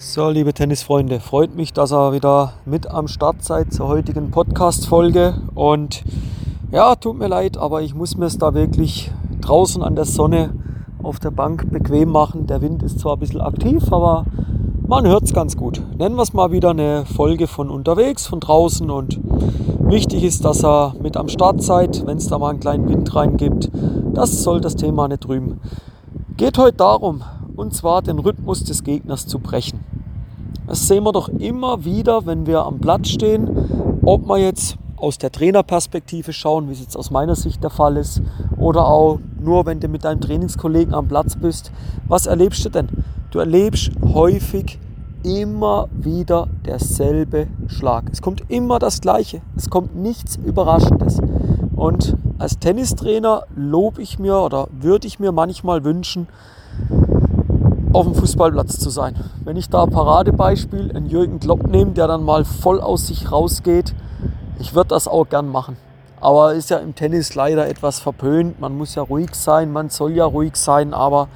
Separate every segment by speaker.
Speaker 1: So, liebe Tennisfreunde, freut mich, dass ihr wieder mit am Start seid zur heutigen Podcast-Folge. Und ja, tut mir leid, aber ich muss mir es da wirklich draußen an der Sonne auf der Bank bequem machen. Der Wind ist zwar ein bisschen aktiv, aber man hört es ganz gut. Nennen wir es mal wieder eine Folge von unterwegs, von draußen. Und wichtig ist, dass ihr mit am Start seid, wenn es da mal einen kleinen Wind rein gibt. Das soll das Thema nicht drüben. Geht heute darum, und zwar den Rhythmus des Gegners zu brechen. Das sehen wir doch immer wieder, wenn wir am Platz stehen, ob wir jetzt aus der Trainerperspektive schauen, wie es jetzt aus meiner Sicht der Fall ist, oder auch nur, wenn du mit deinem Trainingskollegen am Platz bist. Was erlebst du denn? Du erlebst häufig immer wieder derselbe Schlag. Es kommt immer das Gleiche. Es kommt nichts Überraschendes. Und als Tennistrainer lobe ich mir oder würde ich mir manchmal wünschen, auf dem Fußballplatz zu sein. Wenn ich da Paradebeispiel einen Jürgen Klopp nehme, der dann mal voll aus sich rausgeht, ich würde das auch gern machen. Aber ist ja im Tennis leider etwas verpönt. Man muss ja ruhig sein, man soll ja ruhig sein, aber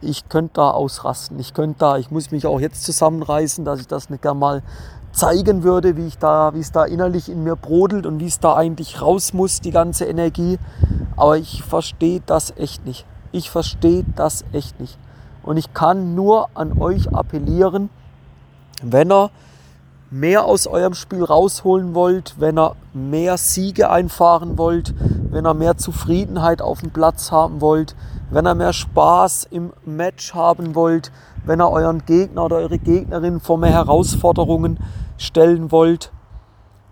Speaker 1: ich könnte da ausrasten. Ich könnte da, ich muss mich auch jetzt zusammenreißen, dass ich das nicht gern mal zeigen würde, wie ich da, wie es da innerlich in mir brodelt und wie es da eigentlich raus muss, die ganze Energie. Aber ich verstehe das echt nicht. Ich verstehe das echt nicht. Und ich kann nur an euch appellieren, wenn ihr mehr aus eurem Spiel rausholen wollt, wenn ihr mehr Siege einfahren wollt, wenn ihr mehr Zufriedenheit auf dem Platz haben wollt, wenn ihr mehr Spaß im Match haben wollt, wenn ihr euren Gegner oder eure Gegnerin vor mehr Herausforderungen stellen wollt,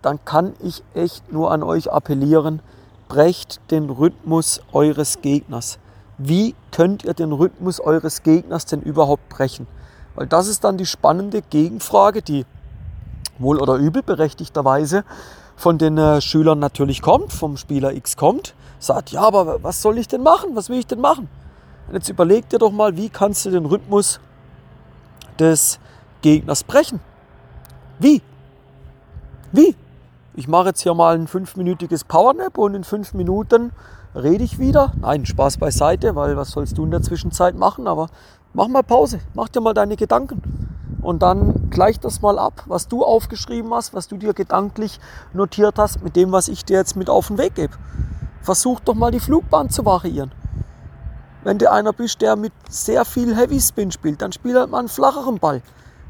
Speaker 1: dann kann ich echt nur an euch appellieren, brecht den Rhythmus eures Gegners wie könnt ihr den Rhythmus eures Gegners denn überhaupt brechen? Weil das ist dann die spannende Gegenfrage, die wohl oder übel berechtigterweise von den äh, Schülern natürlich kommt, vom Spieler X kommt, sagt, ja, aber was soll ich denn machen? Was will ich denn machen? Und jetzt überleg dir doch mal, wie kannst du den Rhythmus des Gegners brechen? Wie? Wie? Ich mache jetzt hier mal ein fünfminütiges Powernap und in fünf Minuten rede ich wieder. Nein, Spaß beiseite, weil was sollst du in der Zwischenzeit machen? Aber mach mal Pause, mach dir mal deine Gedanken. Und dann gleich das mal ab, was du aufgeschrieben hast, was du dir gedanklich notiert hast, mit dem, was ich dir jetzt mit auf den Weg gebe. Versuch doch mal die Flugbahn zu variieren. Wenn du einer bist, der mit sehr viel Heavy Spin spielt, dann spiel halt mal einen flacheren Ball.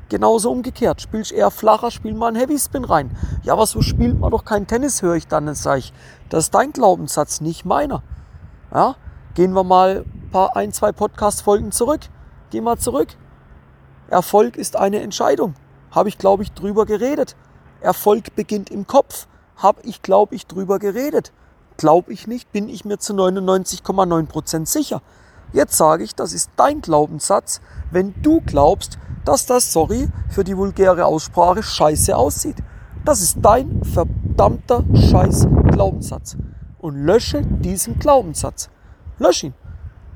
Speaker 1: Genauso umgekehrt. Spielst eher flacher, spiel mal einen Heavy Spin rein. Ja, aber so spielt man doch kein Tennis, höre ich dann. Dann sage ich, das ist dein Glaubenssatz, nicht meiner. Ja, gehen wir mal ein, paar, ein zwei Podcast-Folgen zurück. Geh mal zurück. Erfolg ist eine Entscheidung. Habe ich, glaube ich, drüber geredet. Erfolg beginnt im Kopf. Habe ich, glaube ich, drüber geredet. Glaube ich nicht, bin ich mir zu 99,9% sicher. Jetzt sage ich, das ist dein Glaubenssatz, wenn du glaubst, dass das, sorry für die vulgäre Aussprache, scheiße aussieht. Das ist dein verdammter Scheiß Glaubenssatz. Und lösche diesen Glaubenssatz. Lösch ihn.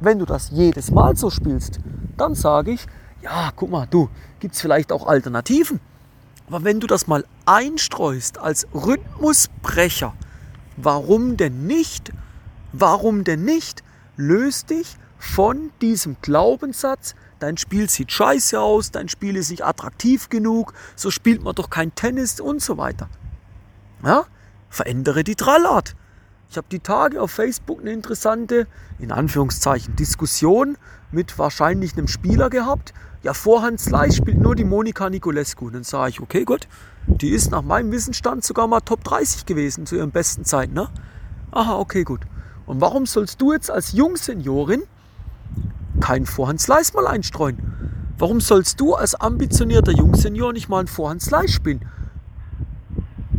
Speaker 1: Wenn du das jedes Mal so spielst, dann sage ich, ja, guck mal, du, gibt es vielleicht auch Alternativen. Aber wenn du das mal einstreust als Rhythmusbrecher, warum denn nicht? Warum denn nicht? Löst dich von diesem Glaubenssatz, dein Spiel sieht scheiße aus, dein Spiel ist nicht attraktiv genug, so spielt man doch kein Tennis und so weiter. Ja? Verändere die Trallart. Ich habe die Tage auf Facebook eine interessante, in Anführungszeichen, Diskussion mit wahrscheinlich einem Spieler gehabt. Ja, Vorhand Slice spielt nur die Monika Nicolescu. Und dann sage ich, okay, gut, die ist nach meinem Wissensstand sogar mal Top 30 gewesen zu ihren besten Zeiten. Ne? Aha, okay, gut. Und warum sollst du jetzt als Jungseniorin keinen Vorhandslice mal einstreuen. Warum sollst du als ambitionierter Jungsenior nicht mal einen Vorhandslice spielen?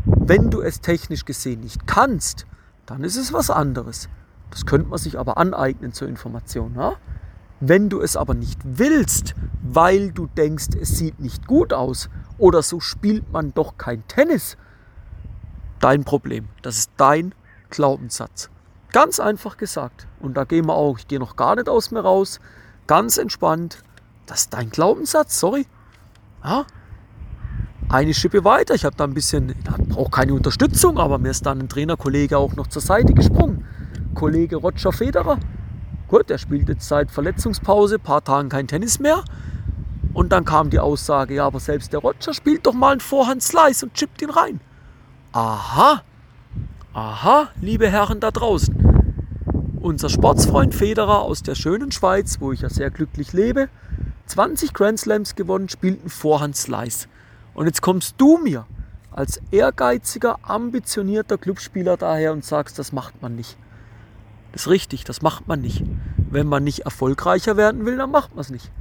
Speaker 1: Wenn du es technisch gesehen nicht kannst, dann ist es was anderes. Das könnte man sich aber aneignen zur Information. Ja? Wenn du es aber nicht willst, weil du denkst, es sieht nicht gut aus oder so spielt man doch kein Tennis, dein Problem. Das ist dein Glaubenssatz. Ganz einfach gesagt. Und da gehen wir auch, ich gehe noch gar nicht aus mir raus. Ganz entspannt. Das ist dein Glaubenssatz, sorry. Ja? Eine Schippe weiter. Ich habe da ein bisschen, brauche keine Unterstützung, aber mir ist dann ein Trainerkollege auch noch zur Seite gesprungen. Kollege Roger Federer. Gut, der spielt jetzt seit Verletzungspause, paar Tagen kein Tennis mehr. Und dann kam die Aussage, ja, aber selbst der Roger spielt doch mal einen Vorhand-Slice und chippt ihn rein. Aha, aha, liebe Herren da draußen. Unser Sportsfreund Federer aus der schönen Schweiz, wo ich ja sehr glücklich lebe, 20 Grand Slams gewonnen, spielt einen Vorhand-Slice. Und jetzt kommst du mir als ehrgeiziger, ambitionierter Clubspieler daher und sagst, das macht man nicht. Das ist richtig, das macht man nicht. Wenn man nicht erfolgreicher werden will, dann macht man es nicht.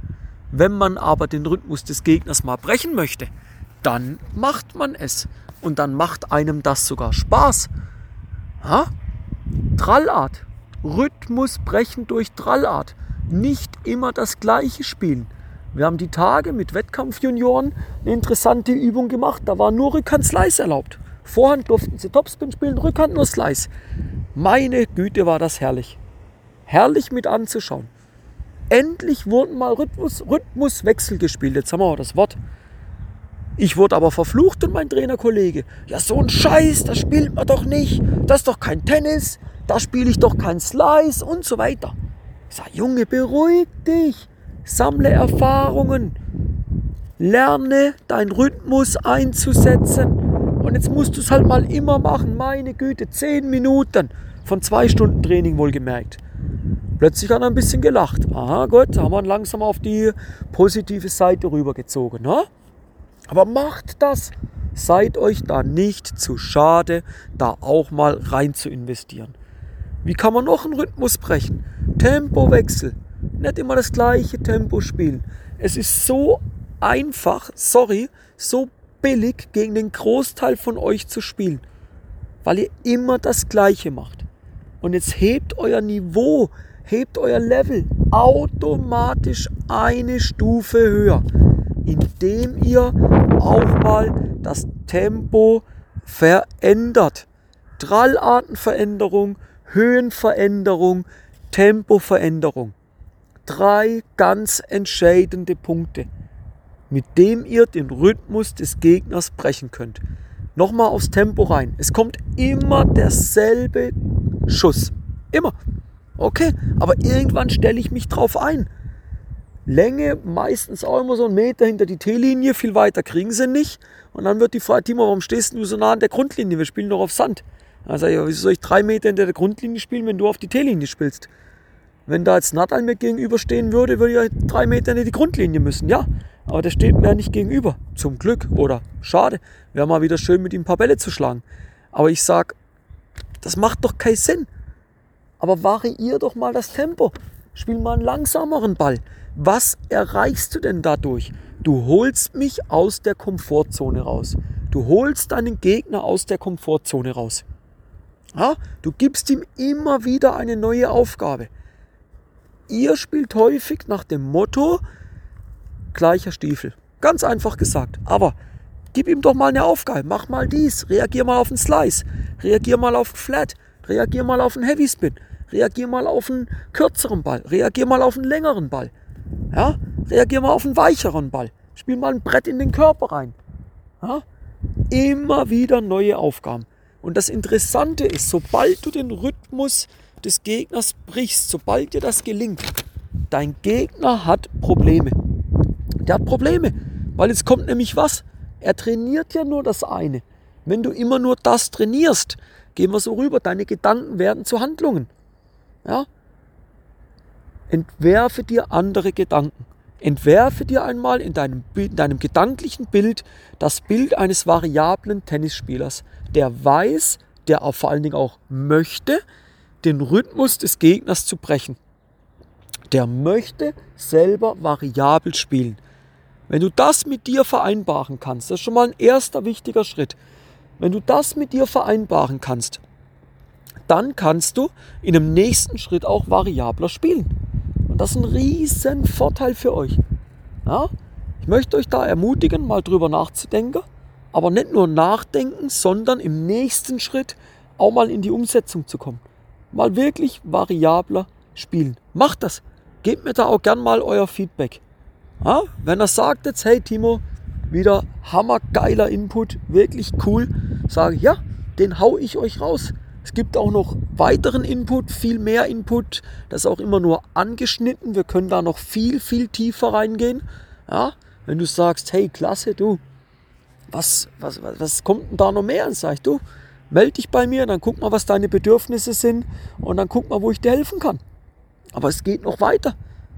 Speaker 1: Wenn man aber den Rhythmus des Gegners mal brechen möchte, dann macht man es. Und dann macht einem das sogar Spaß. Ha? Trallart. Rhythmus brechen durch Trallart. Nicht immer das gleiche spielen. Wir haben die Tage mit Wettkampfjunioren eine interessante Übung gemacht. Da war nur Rückhand-Slice erlaubt. Vorhand durften sie Topspin spielen, Rückhand nur Slice. Meine Güte, war das herrlich. Herrlich mit anzuschauen. Endlich wurden mal Rhythmus, Rhythmuswechsel gespielt. Jetzt haben wir auch das Wort. Ich wurde aber verflucht und mein Trainerkollege. Ja, so ein Scheiß, das spielt man doch nicht. Das ist doch kein Tennis. Da spiele ich doch kein Slice und so weiter. Ich sage, Junge, beruhig dich. Sammle Erfahrungen. Lerne deinen Rhythmus einzusetzen. Und jetzt musst du es halt mal immer machen. Meine Güte, zehn Minuten von zwei Stunden Training wohlgemerkt. Plötzlich hat er ein bisschen gelacht. Aha, gut, haben wir ihn langsam auf die positive Seite rübergezogen. Ne? Aber macht das. Seid euch da nicht zu schade, da auch mal rein zu investieren. Wie kann man noch einen Rhythmus brechen? Tempowechsel. Nicht immer das gleiche Tempo spielen. Es ist so einfach, sorry, so billig gegen den Großteil von euch zu spielen, weil ihr immer das Gleiche macht. Und jetzt hebt euer Niveau, hebt euer Level automatisch eine Stufe höher, indem ihr auch mal das Tempo verändert. Trallartenveränderung, Höhenveränderung, Tempoveränderung. Drei ganz entscheidende Punkte mit dem ihr den Rhythmus des Gegners brechen könnt. Nochmal aufs Tempo rein. Es kommt immer derselbe Schuss. Immer. Okay, aber irgendwann stelle ich mich drauf ein. Länge meistens auch immer so einen Meter hinter die T-Linie, viel weiter kriegen sie nicht. Und dann wird die Frage, Timo, warum stehst du so nah an der Grundlinie? Wir spielen doch auf Sand. Dann sage ich, wieso soll ich drei Meter hinter der Grundlinie spielen, wenn du auf die T-Linie spielst? Wenn da jetzt Nadal mir gegenüberstehen würde, würde ich drei Meter hinter die Grundlinie müssen. Ja, aber der steht mir ja nicht gegenüber. Zum Glück. Oder schade. Wäre mal wieder schön, mit ihm ein paar Bälle zu schlagen. Aber ich sag, das macht doch keinen Sinn. Aber variier doch mal das Tempo. Spiel mal einen langsameren Ball. Was erreichst du denn dadurch? Du holst mich aus der Komfortzone raus. Du holst deinen Gegner aus der Komfortzone raus. Ja, du gibst ihm immer wieder eine neue Aufgabe. Ihr spielt häufig nach dem Motto, gleicher Stiefel. Ganz einfach gesagt. Aber gib ihm doch mal eine Aufgabe. Mach mal dies. Reagier mal auf einen Slice. Reagier mal auf einen Flat. Reagier mal auf einen Heavy Spin. Reagier mal auf einen kürzeren Ball. Reagier mal auf einen längeren Ball. Ja? Reagier mal auf einen weicheren Ball. Spiel mal ein Brett in den Körper rein. Ja? Immer wieder neue Aufgaben. Und das Interessante ist, sobald du den Rhythmus des Gegners brichst, sobald dir das gelingt, dein Gegner hat Probleme. Der hat Probleme, weil jetzt kommt nämlich was. Er trainiert ja nur das eine. Wenn du immer nur das trainierst, gehen wir so rüber, deine Gedanken werden zu Handlungen. Ja? Entwerfe dir andere Gedanken. Entwerfe dir einmal in deinem, in deinem gedanklichen Bild das Bild eines variablen Tennisspielers, der weiß, der auch vor allen Dingen auch möchte, den Rhythmus des Gegners zu brechen. Der möchte selber variabel spielen. Wenn du das mit dir vereinbaren kannst, das ist schon mal ein erster wichtiger Schritt. Wenn du das mit dir vereinbaren kannst, dann kannst du in einem nächsten Schritt auch variabler spielen. Und das ist ein riesen Vorteil für euch. Ja? Ich möchte euch da ermutigen, mal drüber nachzudenken, aber nicht nur nachdenken, sondern im nächsten Schritt auch mal in die Umsetzung zu kommen. Mal wirklich variabler spielen. Macht das. Gebt mir da auch gern mal euer Feedback. Ja, wenn er sagt jetzt, hey Timo, wieder hammergeiler Input, wirklich cool, sage ja, den hau ich euch raus. Es gibt auch noch weiteren Input, viel mehr Input. Das ist auch immer nur angeschnitten. Wir können da noch viel, viel tiefer reingehen. Ja? Wenn du sagst, hey, klasse, du, was, was, was, was kommt denn da noch mehr? Dann sag ich, du, melde dich bei mir, dann guck mal, was deine Bedürfnisse sind und dann guck mal, wo ich dir helfen kann. Aber es geht noch weiter.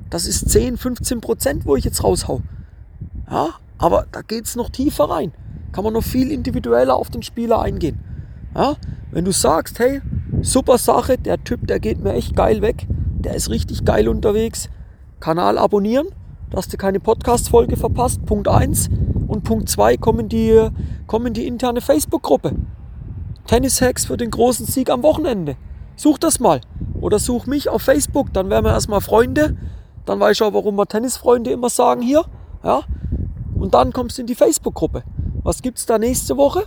Speaker 1: Das ist 10, 15 Prozent, wo ich jetzt raushau. Ja, aber da geht es noch tiefer rein. Kann man noch viel individueller auf den Spieler eingehen. Ja, wenn du sagst, hey, super Sache, der Typ, der geht mir echt geil weg, der ist richtig geil unterwegs, Kanal abonnieren, dass du keine Podcast-Folge verpasst. Punkt 1. Und Punkt 2 kommen die, kommen die interne Facebook-Gruppe. Tennis-Hacks für den großen Sieg am Wochenende. Such das mal. Oder such mich auf Facebook, dann wären wir erstmal Freunde. Dann weißt du auch, warum wir Tennisfreunde immer sagen hier. Ja? Und dann kommst du in die Facebook-Gruppe. Was gibt es da nächste Woche?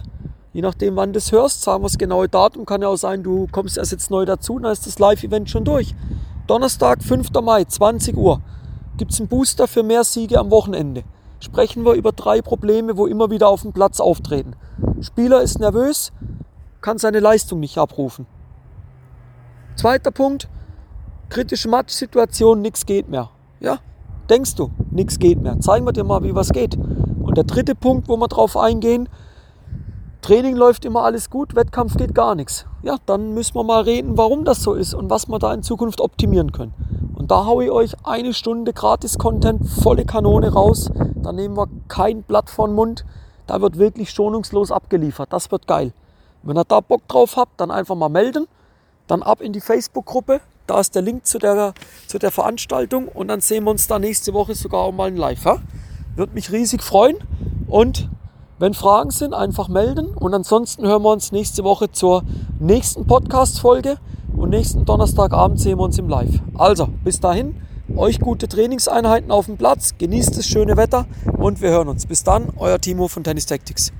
Speaker 1: Je nachdem, wann du es hörst, sagen wir das genaue Datum. Kann ja auch sein, du kommst erst jetzt neu dazu, dann ist das Live-Event schon durch. Donnerstag, 5. Mai, 20 Uhr gibt es einen Booster für mehr Siege am Wochenende. Sprechen wir über drei Probleme, wo immer wieder auf dem Platz auftreten. Spieler ist nervös, kann seine Leistung nicht abrufen. Zweiter Punkt, kritische Matchsituation, nichts geht mehr. Ja, denkst du, nichts geht mehr. Zeigen wir dir mal, wie was geht. Und der dritte Punkt, wo wir drauf eingehen, Training läuft immer alles gut, Wettkampf geht gar nichts. Ja, dann müssen wir mal reden, warum das so ist und was wir da in Zukunft optimieren können. Und da haue ich euch eine Stunde Gratis-Content, volle Kanone raus. Da nehmen wir kein Blatt vor den Mund. Da wird wirklich schonungslos abgeliefert. Das wird geil. Wenn ihr da Bock drauf habt, dann einfach mal melden. Dann ab in die Facebook-Gruppe. Da ist der Link zu der, zu der Veranstaltung. Und dann sehen wir uns da nächste Woche sogar auch mal in Live. Ja? Würde mich riesig freuen. Und wenn Fragen sind, einfach melden. Und ansonsten hören wir uns nächste Woche zur nächsten Podcast-Folge und nächsten Donnerstagabend sehen wir uns im Live. Also, bis dahin, euch gute Trainingseinheiten auf dem Platz, genießt das schöne Wetter und wir hören uns. Bis dann, euer Timo von Tennis Tactics.